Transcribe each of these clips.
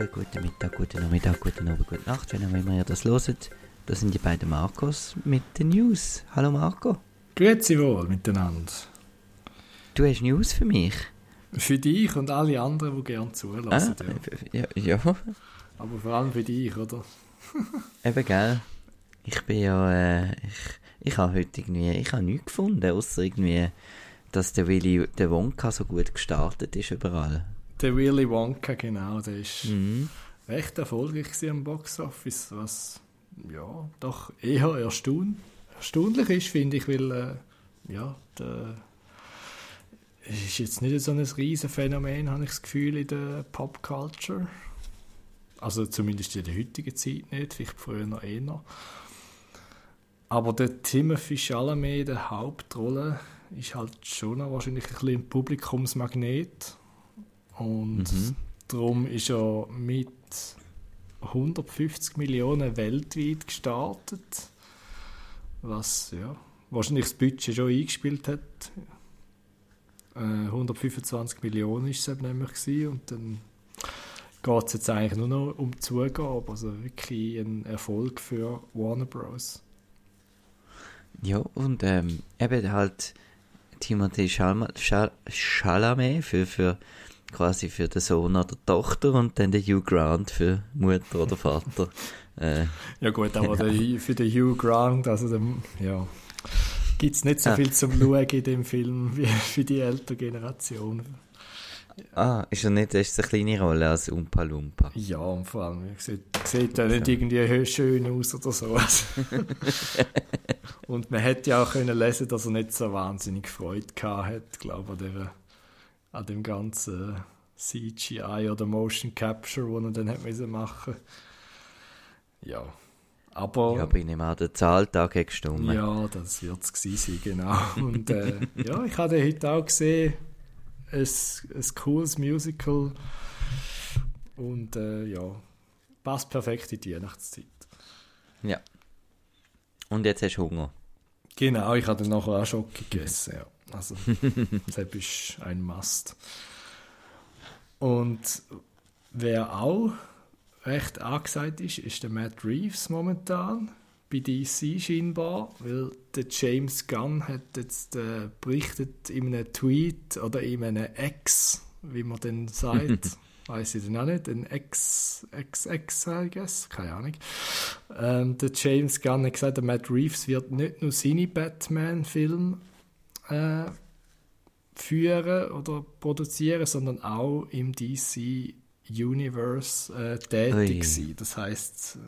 Guten Morgen, guten Mittag, guten Nachmittag, guten Abend, gute Nacht, wenn auch immer ihr das hört. Das sind die beiden Marcos mit den News. Hallo Marco. Grüezi wohl miteinander. Du hast News für mich? Für dich und alle anderen, die gerne zulassen. Ah, ja. ja. Aber vor allem für dich, oder? Eben, gell. Ich bin ja, äh, ich, ich habe heute irgendwie, ich habe nichts gefunden, außer irgendwie, dass der Willy, der Wonka so gut gestartet ist überall. Der Willy Wonka, genau, der ist mhm. recht erfolgreich am Boxoffice, was, ja, doch eher erstaun erstaunlich ist, finde ich, weil, äh, ja, der, es ist jetzt nicht so ein riesen Phänomen, habe ich das Gefühl, in der Popculture. Also zumindest in der heutigen Zeit nicht, vielleicht früher noch eher. Aber der Timothy Chalamet, der Hauptrolle, ist halt schon wahrscheinlich ein bisschen ein Publikumsmagnet. Und mhm. darum ist er mit 150 Millionen weltweit gestartet. Was ja, wahrscheinlich das Budget schon eingespielt hat. Äh, 125 Millionen ist es eben nämlich gewesen. und dann geht es jetzt eigentlich nur noch um Zugabe, also wirklich ein Erfolg für Warner Bros. Ja, und ähm, eben halt Timothée Chalamet für, für quasi für den Sohn oder Tochter und dann der Hugh Grant für Mutter oder Vater. äh, ja gut, aber ja. Der, für den Hugh Grant, also dem, ja, gibt es nicht so viel zum Schauen in dem Film wie für die ältere Generation. Ah, ist er nicht, ist eine kleine Rolle als Umpa Lumpa? Ja, und vor allem, sieht, sieht er nicht irgendwie schön aus oder so. und man hätte ja auch können lesen, dass er nicht so wahnsinnig Freude gehabt hat, glaube ich, an, an dem ganzen CGI oder Motion Capture, wo er dann hat müssen machen. Ja, aber... Ja, bin ich mal der Zahltag gestimmt. Ja, das wird es sein, genau. Und äh, ja, ich habe heute auch gesehen, ein, ein cooles Musical und äh, ja, passt perfekt in die Weihnachtszeit. Ja. Und jetzt hast du Hunger. Genau, ich habe dann nachher auch schon gegessen, ja. Also, das ist ein Must. Und wer auch recht angesagt ist, ist der Matt Reeves momentan bei DC scheinbar, weil der James Gunn hat jetzt äh, berichtet in einem Tweet oder in einem Ex, wie man denn sagt, weiß ich dann auch nicht, ein Ex, Ex, Ex, I guess, keine Ahnung. Ähm, der James Gunn hat gesagt, der Matt Reeves wird nicht nur seine Batman-Filme äh, führen oder produzieren, sondern auch im DC Universe äh, tätig sein. Das heißt,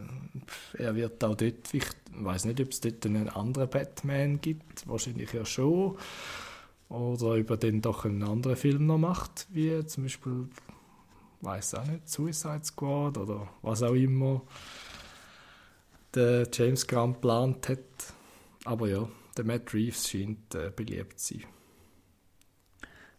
äh, er wird auch dort, ich weiß nicht, ob es dort einen anderen Batman gibt, wahrscheinlich ja schon, oder über den doch einen anderen Film noch macht, wie zum Beispiel, weiß auch nicht, Suicide Squad oder was auch immer der James Gunn geplant hat. Aber ja, der Matt Reeves scheint äh, beliebt zu sein.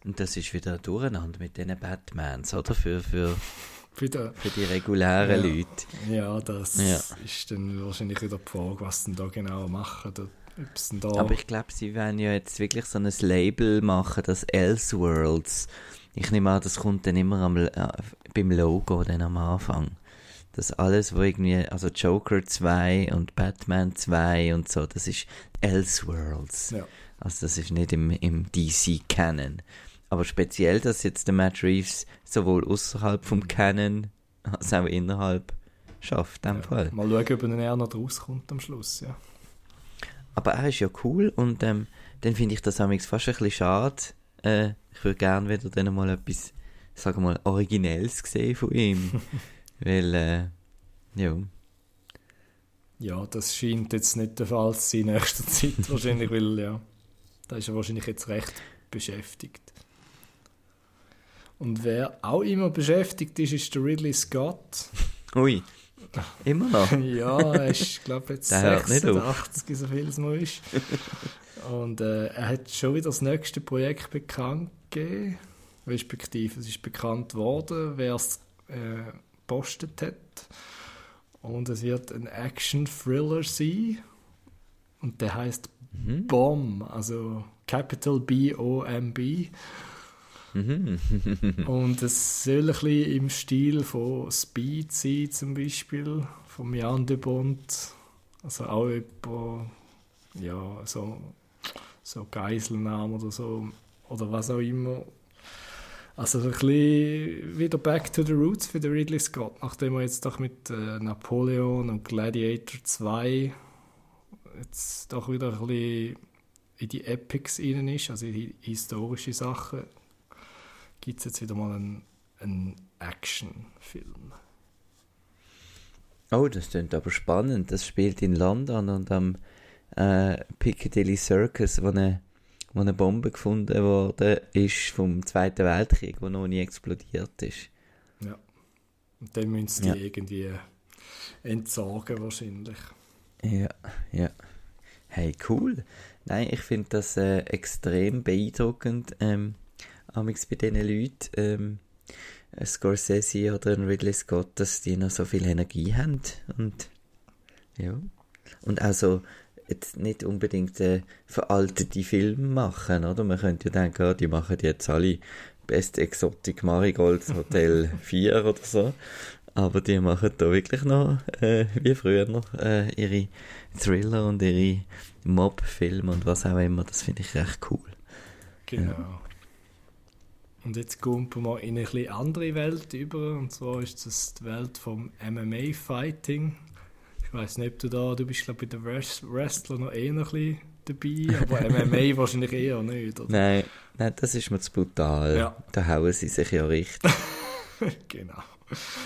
Und das ist wieder durcheinander mit diesen Batmans, oder? Für, für, für, die, für die regulären ja, Leute. Ja, das ja. ist dann wahrscheinlich wieder die Frage, was sie da genau machen. Da, da Aber ich glaube, sie werden ja jetzt wirklich so ein Label machen, das Elseworlds. Ich nehme an, das kommt dann immer am, äh, beim Logo dann am Anfang. Das alles, wo irgendwie, also Joker 2 und Batman 2 und so, das ist Elseworlds. Ja. Also das ist nicht im, im DC-Canon. Aber speziell, dass jetzt der Matt Reeves sowohl außerhalb vom Canon als auch innerhalb schafft, in ja, Fall. Mal schauen, ob er näher noch rauskommt am Schluss, ja. Aber er ist ja cool und ähm, dann finde ich das fast ein bisschen schade. Äh, ich würde gerne wieder dann mal etwas, sagen wir mal, Originelles sehen von ihm. Weil, äh, ja. Ja, das scheint jetzt nicht der Fall zu sein in nächster Zeit wahrscheinlich, weil, ja, da ist er wahrscheinlich jetzt recht beschäftigt. Und wer auch immer beschäftigt ist, ist der Ridley Scott. Ui, immer noch? ja, er ist, glaube jetzt der 86, so viel es noch ist. Und äh, er hat schon wieder das nächste Projekt bekannt gegeben. Respektive, es ist bekannt worden, wer es äh, postet hat. Und es wird ein Action-Thriller sein. Und der heißt mhm. Bomb, also Capital B-O-M-B. Mhm. Und es soll ein bisschen im Stil von Speed sein, zum Beispiel, von Jan de Bond. Also auch über, ja, so, so Geiselnahmen oder so, oder was auch immer. Also ein bisschen wieder Back to the Roots für den Ridley Scott, nachdem er jetzt doch mit äh, Napoleon und Gladiator 2 jetzt doch wieder ein bisschen in die Epics rein ist, also in die historische Sachen, gibt es jetzt wieder mal einen, einen Actionfilm. Oh, das klingt aber spannend. Das spielt in London und am äh, Piccadilly Circus, wo eine, wo eine Bombe gefunden wurde, ist vom Zweiten Weltkrieg, wo noch nie explodiert ist. Ja. Und dann müssen sie Ja. die irgendwie entsorgen wahrscheinlich. Ja, ja. Hey, cool. Nein, ich finde das äh, extrem beeindruckend, ähm, amigs bei diesen Leuten, ähm, ein Scorsese oder ein Ridley Scott, dass die noch so viel Energie haben und ja. Und auch so jetzt nicht unbedingt äh, veraltete Filme machen, oder? Man könnte ja denken, ah, die machen jetzt alle Best Exotic Marigolds Hotel 4 oder so. Aber die machen da wirklich noch, äh, wie früher noch, äh, ihre Thriller und ihre Mob-Filme und was auch immer. Das finde ich recht cool. Genau. Und jetzt kommen wir in eine etwas andere Welt über, und zwar ist das die Welt vom MMA-Fighting. Ich weiß nicht, ob du da, du bist glaube ich bei den Wrest- Wrestler noch eher ein bisschen dabei, aber MMA wahrscheinlich eher nicht. Oder? Nein, nein, das ist mir zu brutal. Ja. Da hauen sie sich ja richtig. genau.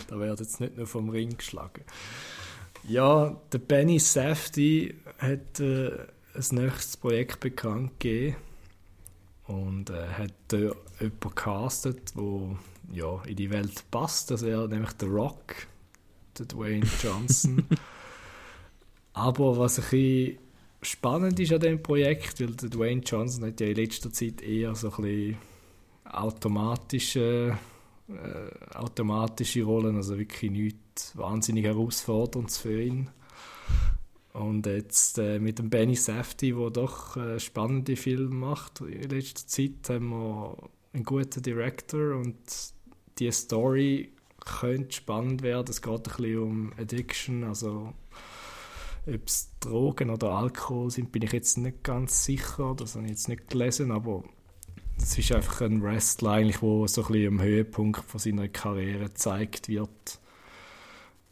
Da wird jetzt nicht nur vom Ring geschlagen. Ja, der Benny Safdie hat äh, ein nächstes Projekt bekannt gegeben und äh, hat äh, jemanden gecastet, der ja, in die Welt passt. Das wäre nämlich der Rock, der Dwayne Johnson. Aber was ein bisschen spannend ist an dem Projekt, weil der Dwayne Johnson hat ja in letzter Zeit eher so ein bisschen automatische äh, automatische Rollen, also wirklich nichts wahnsinnig herausforderndes für ihn. Und jetzt äh, mit dem Benny Safdie, der doch äh, spannende Filme macht in letzter Zeit, haben wir einen guten Director und die Story könnte spannend werden. Es geht ein bisschen um Addiction, also ob es Drogen oder Alkohol sind, bin ich jetzt nicht ganz sicher. Das habe ich jetzt nicht gelesen, aber es ist einfach ein Wrestler, eigentlich, wo so ein bisschen am Höhepunkt von seiner Karriere gezeigt wird.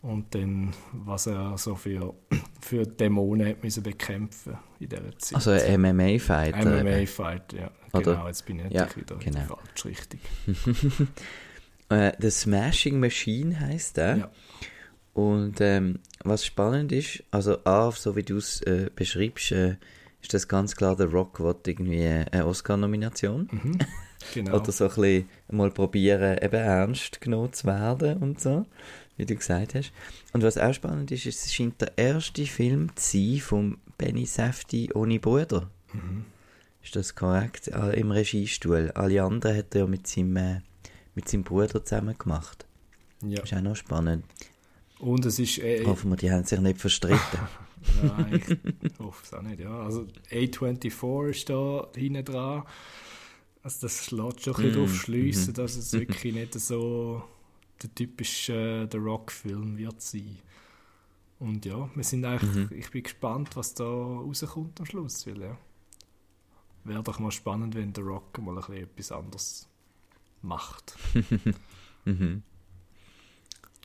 Und dann, was er so für, für Dämonen hat müssen bekämpfen in dieser Zeit. Also ein MMA-Fighter. eben. MMA-Fight, ja. Oder? Genau, jetzt bin ich Ja, wieder in genau. der falschen Richtung. Äh, The Smashing Machine heißt der. Ja. Und ähm, was spannend ist, also A, so wie du es äh, beschreibst, äh, ist das ganz klar, der Rock will irgendwie eine Oscar-Nomination. Mhm. Genau. Oder so ein bisschen mal probieren, eben ernst genommen zu werden und so, wie du gesagt hast. Und was auch spannend ist, es scheint der erste Film zu sein von Benny Safdie ohne Bruder. Mhm. Ist das korrekt? Äh, Im Regiestuhl. Alle anderen hat er ja mit seinem, äh, mit seinem Bruder zusammen gemacht. ja. Ist auch noch spannend. Und es ist... Äh, Hoffen wir, die haben sich nicht verstritten. Nein, ich hoffe es auch nicht, ja. Also A24 ist da hinten dran. Also das lässt schon ein bisschen Mm, darauf schliessen, mhm. dass es wirklich nicht so der typische äh, The Rock-Film wird sein. Und ja, wir sind eigentlich, Mhm. ich bin gespannt, was da rauskommt am Schluss, weil ja, wäre doch mal spannend, wenn The Rock mal ein bisschen etwas anderes macht. mhm.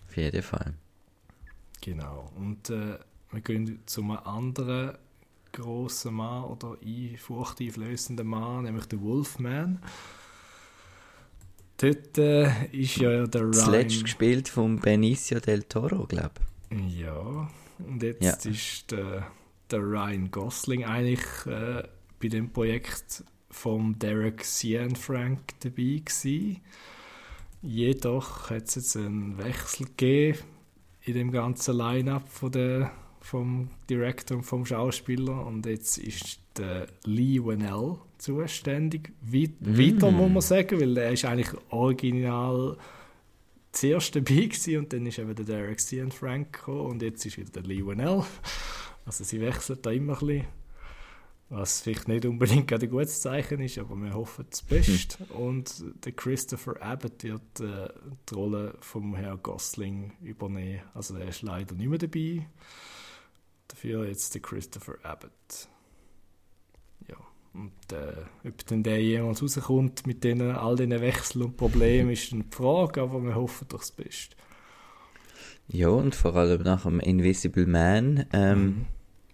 Auf jeden Fall. Genau. Und äh, wir gehen zu einem anderen grossen Mann oder ein furchteinflößenden Mann, nämlich der Wolfman. Dort äh, ist ja der Zuletzt Ryan. gespielt von Benicio del Toro, glaube Ja, und jetzt Ja. ist der, der Ryan Gosling eigentlich äh, bei dem Projekt vom Derek Cianfranc dabei gewesen. Jedoch hat es jetzt einen Wechsel gegeben in dem ganzen Line-Up von der, vom Director und vom Schauspieler und jetzt ist der Lee Whannell zuständig. Wie, Mm. Wieder muss man sagen, weil er ist eigentlich original zuerst dabei gewesen und dann ist eben der Derek Cianfranc gekommen und jetzt ist wieder der Lee Whannell. Also sie wechseln da immer ein bisschen. Was vielleicht nicht unbedingt ein gutes Zeichen ist, aber wir hoffen das Beste. Hm. Und der Christopher Abbott wird äh, die Rolle vom Herrn Gosling übernehmen. Also er ist leider nicht mehr dabei. Dafür jetzt der Christopher Abbott. Ja. Und äh, ob denn der jemals rauskommt mit denen, all diesen Wechseln und Problemen, ist eine Frage, aber wir hoffen doch das Beste. Ja, und vor allem nach dem Invisible Man. Ähm, Mhm.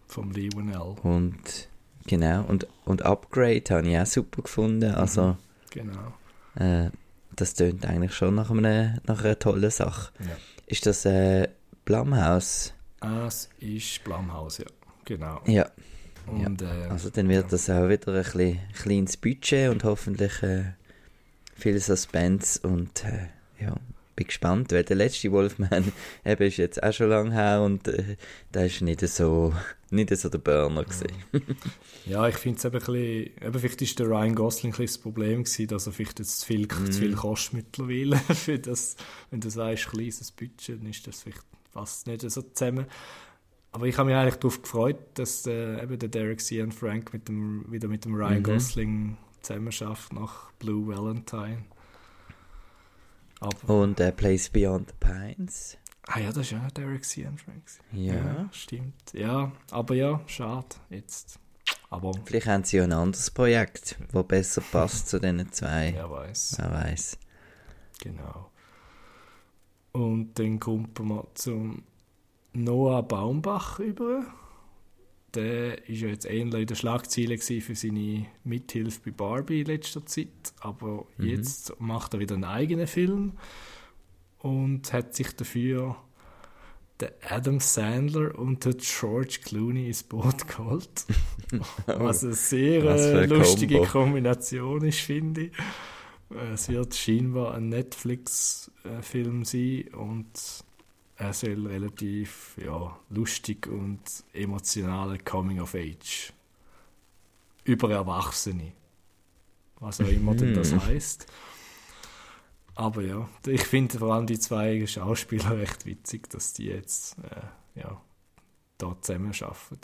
Vom Lionel. Und genau, und, und Upgrade habe ich auch super gefunden. Also, Genau. äh, das tönt eigentlich schon nach, einem, nach einer tollen Sache. Ja. Ist das äh, Blumhouse? Es ist Blumhouse, ja. Genau. Ja. Und, äh, Also dann wird das auch wieder ein bisschen kleines Budget und hoffentlich äh, viel Suspense und äh, ja, bin gespannt, weil der letzte Wolfman eben ist jetzt auch schon lange her und äh, der ist nicht so, nicht so der Burner gewesen. Ja, ich finde es eben ein bisschen, eben vielleicht ist der Ryan Gosling ein bisschen das Problem gewesen, dass er vielleicht jetzt zu viel, zu viel kostet mittlerweile. Für das, wenn du sagst, kleines Budget, dann ist das vielleicht fast nicht so zusammen. Aber ich habe mich eigentlich darauf gefreut, dass äh, eben der Derek Cian Frank mit dem, wieder mit dem Ryan Mhm. Gosling zusammen schafft nach Blue Valentine. Aber, Und äh, Place Beyond the Pines. ah ja, das ist ja Derek Cian Frank. Ja. stimmt. Ja, aber ja, schade jetzt. Aber Vielleicht haben sie ja ein anderes Projekt, das besser passt zu diesen zwei. wer weiß. Wer weiß. Genau. Und dann kommt man zum Noah Baumbach über. Der ist ja jetzt ähnlich in der Schlagzeile für seine Mithilfe bei Barbie in letzter Zeit, aber Mhm. jetzt macht er wieder einen eigenen Film und hat sich dafür den Adam Sandler und den George Clooney ins Boot geholt. Was eine sehr äh, ein lustige Combo. Kombination ist, finde ich. Äh, Es wird scheinbar ein Netflix-Film sein und er soll relativ ja, lustig und emotionale Coming of Age über Erwachsene. Was auch immer denn das Mhm. heißt. Aber ja, ich finde vor allem die zwei Schauspieler recht witzig, dass die jetzt äh, ja, da zusammen arbeiten.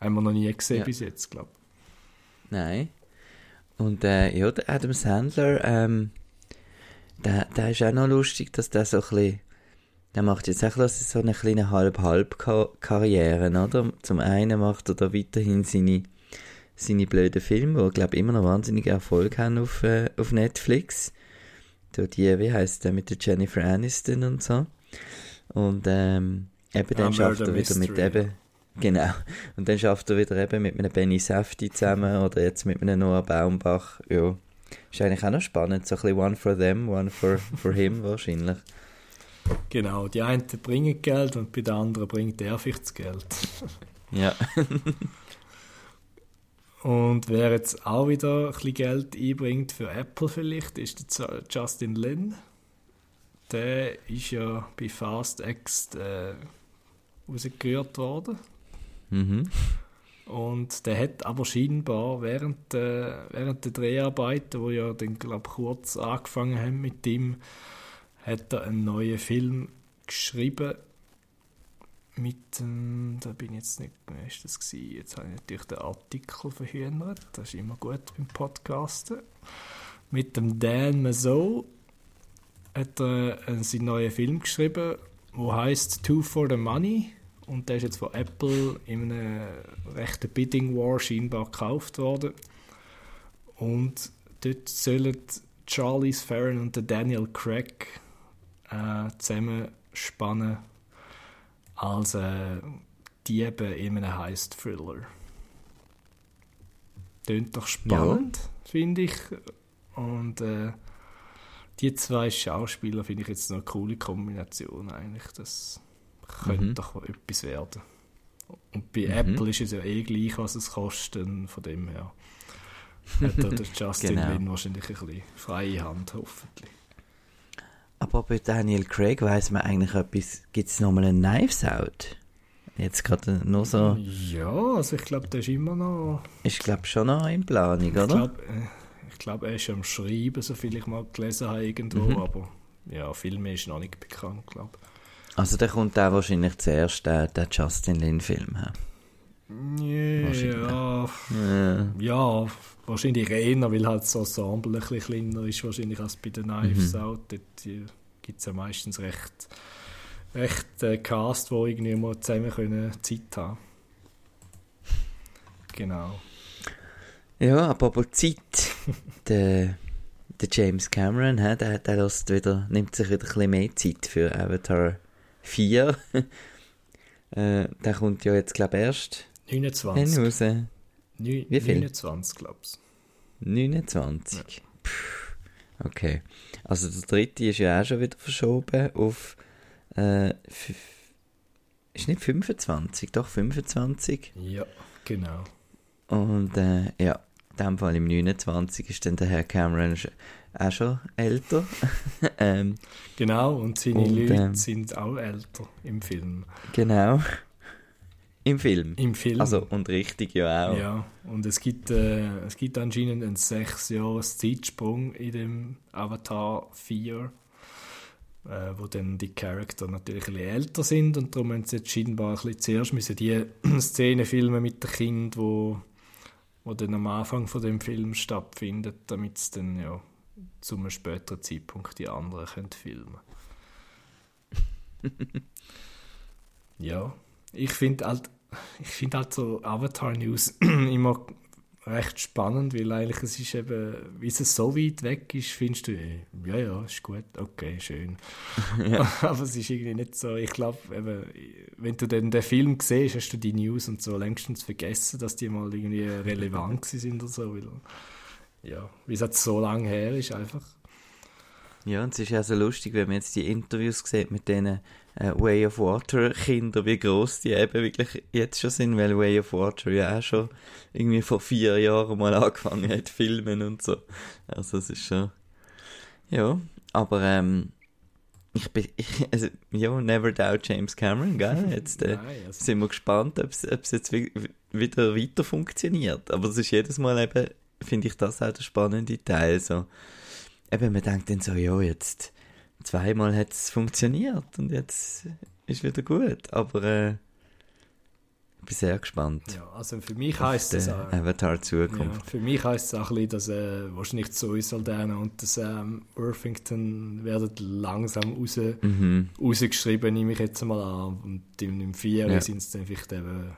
Haben wir noch nie gesehen Ja. bis jetzt, glaube Nein. Und äh, ja, der Adam Sandler, ähm, der, der ist auch noch lustig, dass der so ein bisschen, der macht jetzt auch so eine kleine Halb-Halb-Karriere, oder? Zum einen macht er da weiterhin seine, seine blöden Filme, die, glaube ich, immer noch wahnsinnigen Erfolg haben auf, äh, auf Netflix. Da die, wie heisst der, mit der Jennifer Aniston und so. Und ähm, eben dann Ah, schafft er wieder mit eben, genau, und dann schafft er wieder eben mit einem Benny Safdie zusammen oder jetzt mit einem Noah Baumbach. Ja, ist eigentlich auch noch spannend. So ein bisschen one for them, one for, for him wahrscheinlich. Genau, die einen bringen Geld und bei den anderen bringt er vielleicht das Geld. Ja. Und wer jetzt auch wieder ein bisschen Geld einbringt für Apple vielleicht, ist der Justin Lin. Der ist ja bei Fast X äh, rausgerührt worden. Mhm. Und der hat aber scheinbar während, äh, während der Dreharbeiten, wo ja dann glaub, kurz angefangen haben mit ihm, hat er einen neuen Film geschrieben mit dem, da bin ich jetzt nicht, wer ist das gewesen? Jetzt habe ich natürlich den Artikel verhindert, das ist immer gut beim Podcasten. Mit dem Dan Mazeau hat er seinen neuen Film geschrieben, wo heißt Two for the Money und der ist jetzt von Apple in einem rechten Bidding War scheinbar gekauft worden. Und dort sollen Charlize Theron und der Daniel Craig äh, zusammen spannen als äh, Diebe in einem Heist-Thriller. Tönt doch spannend, finde ich. Und äh, die zwei Schauspieler finde ich jetzt eine coole Kombination eigentlich. Das könnte Mhm. doch etwas werden. Und bei Mhm. Apple ist es ja eh gleich, was es kostet. Von dem her hat der Justin Genau. Lin wahrscheinlich ein bisschen freie Hand, hoffentlich. Aber bei Daniel Craig weiß man eigentlich etwas. Gibt es nochmal ein Knives Out? Jetzt gerade nur so. Ja, also ich glaube, der ist immer noch. Ist, glaube ich, schon noch in Planung, Ich oder? glaube, ich glaub, er ist am Schreiben, so viel ich mal gelesen habe irgendwo, Mhm. aber ja, viel mehr ist noch nicht bekannt, glaube Also, der kommt auch wahrscheinlich zuerst der, der Justin Lin-Film. hä? Ja, Ja. wahrscheinlich eher, weil halt das Ensemble ein bisschen kleiner ist, wahrscheinlich als bei den Knives Mhm. Out. Dort gibt es ja meistens recht, recht äh, Cast, wo irgendwie mal zusammen können Zeit haben Genau. Ja, aber aber Zeit. der, der James Cameron, hä, der, der lässt wieder, nimmt sich wieder ein bisschen mehr Zeit für Avatar 4. äh, der kommt ja jetzt, glaube ich, erst 29. hin raus. Neu- Wie viel? 29, glaubst 29. Puh, Okay. Also der dritte ist ja auch schon wieder verschoben auf. Äh, ist nicht 25, doch 25. du? Ja, genau. Und äh, ja, in dem Fall im 29 ist dann der Herr Cameron auch schon älter. ähm, Genau, und seine Und, Leute ähm, sind auch älter im Film. genau. Im Film. Im Film. Also, und richtig ja auch. Ja, und es gibt, äh, es gibt anscheinend einen sechs Jahres Zeitsprung in dem Avatar 4, äh, wo dann die Charakter natürlich ein bisschen älter sind und darum haben sie jetzt scheinbar ein bisschen zuerst müssen die Szene filmen mit dem Kind, wo, wo dann am Anfang von dem Film stattfindet, damit es dann ja zu einem späteren Zeitpunkt die anderen können filmen Ja, ich finde halt, ich finde halt so Avatar News immer recht spannend, weil eigentlich es ist eben, wie es so weit weg ist, findest du, eh, ja, ja, ist gut, okay, schön. Aber es ist irgendwie nicht so, ich glaube, wenn du dann den Film siehst, hast du die News und so längstens vergessen, dass die mal irgendwie relevant sind oder so, weil, ja, wie es jetzt so lange her ist einfach. Ja, und es ist ja so lustig, wenn man jetzt die Interviews sieht mit diesen äh, Way of Water Kindern, wie groß die eben wirklich jetzt schon sind, weil Way of Water ja auch schon irgendwie vor vier Jahren mal angefangen hat, filmen und so. Also es ist schon, ja, aber ähm, ich bin, ich, also, ja, never doubt James Cameron, gell? Jetzt äh, Nein, also, sind wir gespannt, ob es jetzt wi- wieder weiter funktioniert. Aber es ist jedes Mal eben, finde ich das auch der spannende Teil, so eben, man denkt dann so, ja, jetzt zweimal hat es funktioniert und jetzt ist wieder gut. Aber äh, ich bin sehr gespannt ja, also für mich heisst es auch, Avatar Ja, Zukunft. für mich heisst es auch ein bisschen, dass äh, wahrscheinlich Zoe Saldana und der Sam Worthington werden langsam raus, Mhm. rausgeschrieben, nehme ich jetzt mal an. Und im, im Vierer Ja. sind sie dann vielleicht eben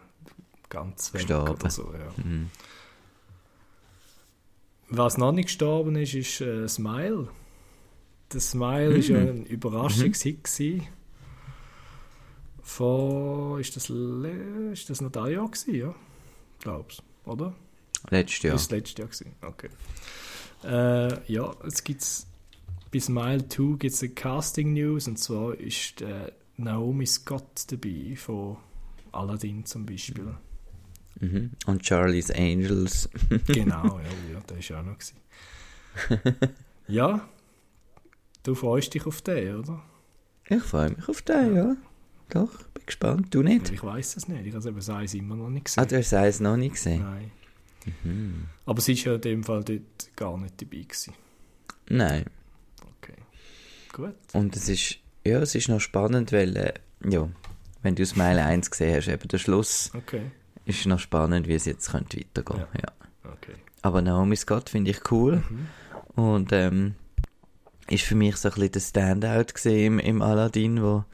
ganz weg oder so. Ja. Mhm. Was noch nicht gestorben ist, ist äh, Smile. Der Smile ist ja Mhm. ein Überraschungshit gewesen. Vor, ist das, le- ist das noch das Jahr gewesen, ja? Glaub's, oder? Letztes Jahr. Ist das letztes Jahr gewesen. Okay. Äh, ja, jetzt gibt's bis Mile 2 gibt es eine Casting News und zwar ist äh, Naomi Scott dabei von Aladdin zum Beispiel. Mhm. Und Charlie's Angels. genau, ja, ja, der ist auch noch gewesen. ja, du freust dich auf den, oder? Ich freue mich auf den, ja. Doch, bin gespannt. Du nicht? Ich weiß es nicht, ich habe es eben das Eis immer noch nicht gesehen. Ah, du hast es noch nicht gesehen? Nein. Mhm. Aber sie ist ja in dem Fall dort gar nicht dabei gewesen. Nein. Okay. Gut. Und es ist, ja, es ist noch spannend, weil, äh, ja, wenn du Smile 1 gesehen hast, eben der Schluss Okay. Ist noch spannend, wie es jetzt könnte weitergehen. Ja. Ja. Okay. Aber Naomi Scott finde ich cool Mhm. und ähm, ist für mich so ein bisschen der Standout gesehen im, im Aladdin, wo,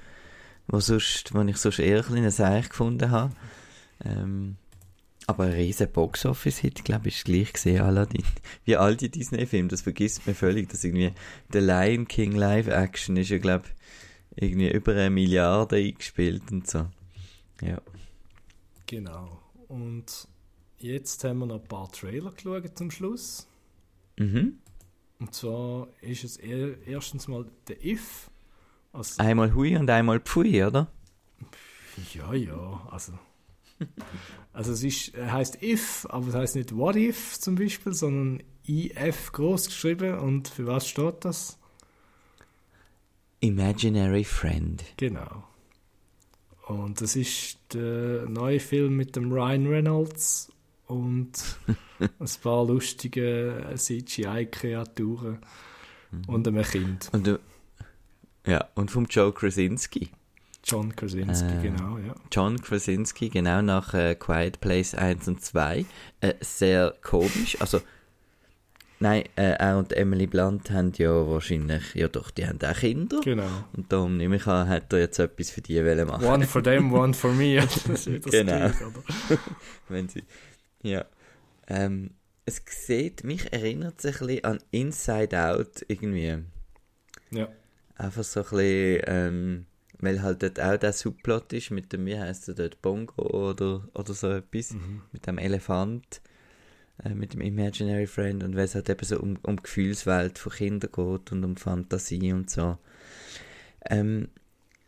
wo, sonst, wo ich sonst eher ein Seich gefunden habe. Ähm, aber ein riesen Box-Office-Hit, glaube ich, ist gleich gesehen, Aladdin. Wie all die Disney-Filme, das vergisst man völlig, dass irgendwie der Lion King Live-Action ist ja, glaube ich, irgendwie über eine Milliarde eingespielt und so. Ja. Genau. Und jetzt haben wir noch ein paar Trailer geschaut zum Schluss. Mhm. Und zwar ist es er, erstens mal der If. Also, Einmal Hui und einmal Pfui, oder? ja, ja, also. Also es ist, er heißt If, aber es heißt nicht What If zum Beispiel, sondern IF groß geschrieben. Und für was steht das? Imaginary Friend. Genau. Und das ist der neue Film mit dem Ryan Reynolds und ein paar lustige CGI-Kreaturen und einem Kind. Und, du- ja, und vom Joe Krasinski. John Krasinski, Äh, genau, ja. John Krasinski, genau nach äh, Quiet Place 1 und 2. Äh, sehr komisch. Also, nein, äh, er und Emily Blunt haben ja wahrscheinlich, ja doch, die haben auch Kinder. Genau. Und darum nehme ich an, hat er jetzt etwas für die wollen machen. One for them, one for me. das ist das Genau. Gleiche, oder? Wenn sie, ja. Ähm, es sieht, mich erinnert es ein bisschen an Inside Out irgendwie. Ja. Einfach so ein bisschen, ähm, weil halt dort auch der Subplot ist mit dem, wie heißt der dort, Bongo oder, oder so etwas, Mhm. mit dem Elefant, äh, mit dem Imaginary Friend und weil es halt eben so um, um die Gefühlswelt von Kindern geht und um Fantasie und so. Ähm,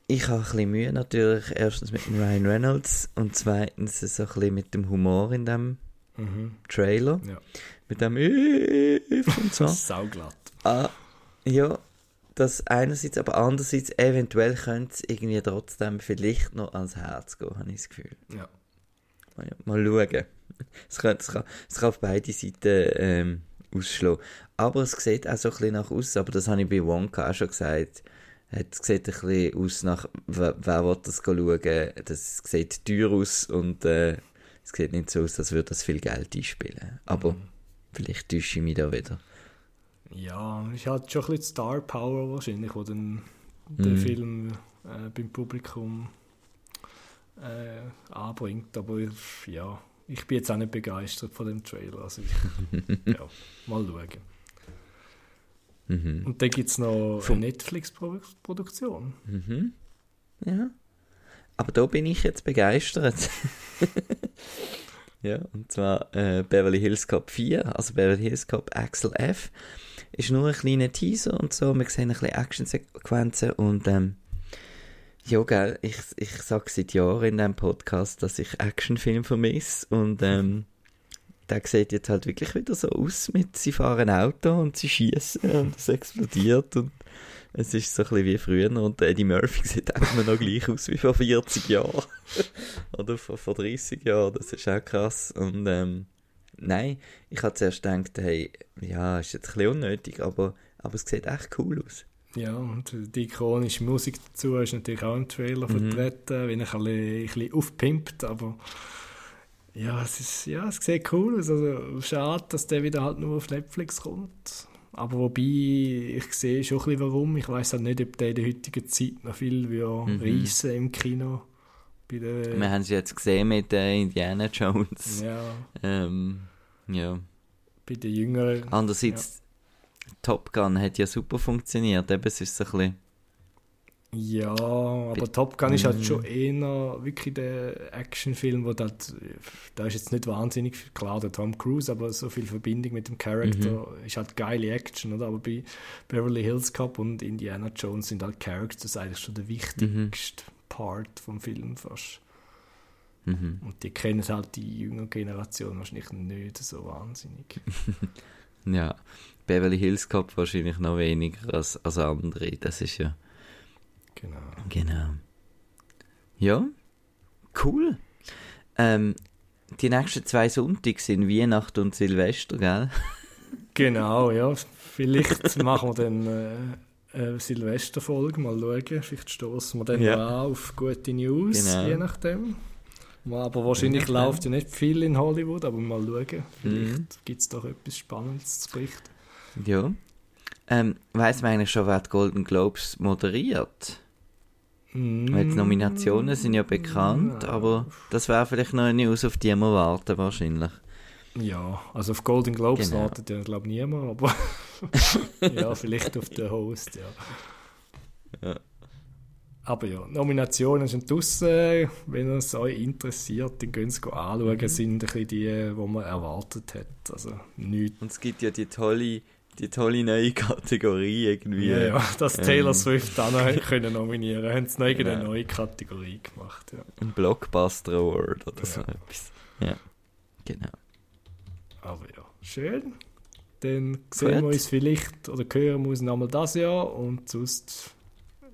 ich habe ein bisschen Mühe natürlich, erstens mit dem Ryan Reynolds und zweitens so ein bisschen mit dem Humor in dem Mhm. Trailer. Ja. Mit dem und so. Sauglatt. Ah, ja, das einerseits, aber andererseits eventuell könnte es irgendwie trotzdem vielleicht noch ans Herz gehen, habe ich das Gefühl. Ja. Mal, ja, mal schauen. Es kann, es, kann, es kann auf beide Seiten ähm, ausschlagen. Aber es sieht auch so ein bisschen nach aus, aber das habe ich bei Wonka auch schon gesagt. Es sieht ein bisschen aus nach, wer, wer will das schauen. Das sieht teuer aus und äh, es sieht nicht so aus, als würde das viel Geld einspielen. Aber Mhm. vielleicht täusche ich mich da wieder. Ja, ist halt schon ein bisschen Star Power wahrscheinlich, wo dann der Mhm. Film äh, beim Publikum äh, anbringt. Aber ja, ich bin jetzt auch nicht begeistert von dem Trailer. Also ich, ja, mal schauen. Mhm. Und dann gibt es noch Vom- eine Netflix-Produktion. Mhm. Ja. Aber da bin ich jetzt begeistert. ja, und zwar äh, Beverly Hills Cop 4, also Beverly Hills Cop Axel F. Ist nur ein kleiner Teaser und so. Wir sehen ein bisschen Actionsequenzen und ähm, ja, gell, ich, ich sage seit Jahren in diesem Podcast, dass ich Actionfilm vermisse und ähm, der sieht jetzt halt wirklich wieder so aus mit, sie fahren Auto und sie schießen und es explodiert und es ist so ein bisschen wie früher und Eddie Murphy sieht auch immer noch gleich aus wie vor 40 Jahren. Oder vor, vor 30 Jahren, das ist auch krass. Und ähm, nein, ich hatte zuerst gedacht, hey, ja, ist jetzt ein bisschen unnötig, aber, aber es sieht echt cool aus. Ja, und die ikonische Musik dazu ist natürlich auch im Trailer Mhm. vertreten, wenn ich ein bisschen, ein bisschen aufpimpt, aber ja, es ist, ja, es sieht cool aus. Also schade, dass der wieder halt nur auf Netflix kommt. Aber wobei, ich sehe schon ein bisschen warum. Ich weiß halt nicht, ob der in der heutigen Zeit noch viel wie Mhm. reissen im Kino. Bei der, Wir haben es jetzt gesehen mit äh, Indiana Jones. ja, Ähm, ja. bei den Jüngeren. Andererseits, Top Gun hat ja super funktioniert. Eben, es ist so ein bisschen, Ja, aber Top Gun ist halt Mhm. schon eher wirklich der Actionfilm, wo halt, da ist jetzt nicht wahnsinnig viel, klar der Tom Cruise, aber so viel Verbindung mit dem Charakter ist halt geile Action, oder? Aber bei Beverly Hills Cop und Indiana Jones sind halt Characters eigentlich schon der wichtigste Part vom Film fast. mhm. Und die kennen halt die jüngere Generation wahrscheinlich nicht so wahnsinnig. ja. Beverly Hills Cop wahrscheinlich noch weniger als, als andere. Das ist ja. Genau. Genau. Ja, cool. Ähm, die nächsten zwei Sonntage sind Weihnachten und Silvester, gell? Genau, ja. Vielleicht machen wir dann äh, eine Silvesterfolge, mal schauen. Vielleicht stoßen wir dann Ja. mal auf gute News, Genau. je nachdem. Aber wahrscheinlich läuft ja nicht viel in Hollywood, aber mal schauen. Vielleicht Mhm. gibt es doch etwas Spannendes zu berichten. Ja. Ähm, weiss man eigentlich schon, wer die Golden Globes moderiert? Weil die Nominationen sind ja bekannt, Ja. aber das wäre vielleicht noch eine News, auf die wir warten wahrscheinlich. Ja, also auf Golden Globes Genau. wartet ja, glaube ich, niemand, aber ja, vielleicht auf den Host, ja. Ja. Aber ja, Nominationen sind draussen. Wenn es euch interessiert, dann könnt ihr es anschauen. Mhm. sind ein bisschen die, die man erwartet hat. Also nichts. Und es gibt ja die tolle, die tolle neue Kategorie irgendwie. Ja, ja, dass ähm, Taylor Swift auch noch können nominieren können, haben sie noch irgendeine Ja. neue Kategorie gemacht. Ja. Ein Blockbuster Award oder so Ja. etwas. Ja, genau. Aber ja, schön. Dann sehen wir Gut. uns vielleicht oder hören wir uns nochmal das Jahr und sonst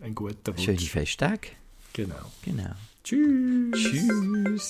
einen guten Schöne Rutsch. Festtage. Genau. Genau. Tschüss. Tschüss.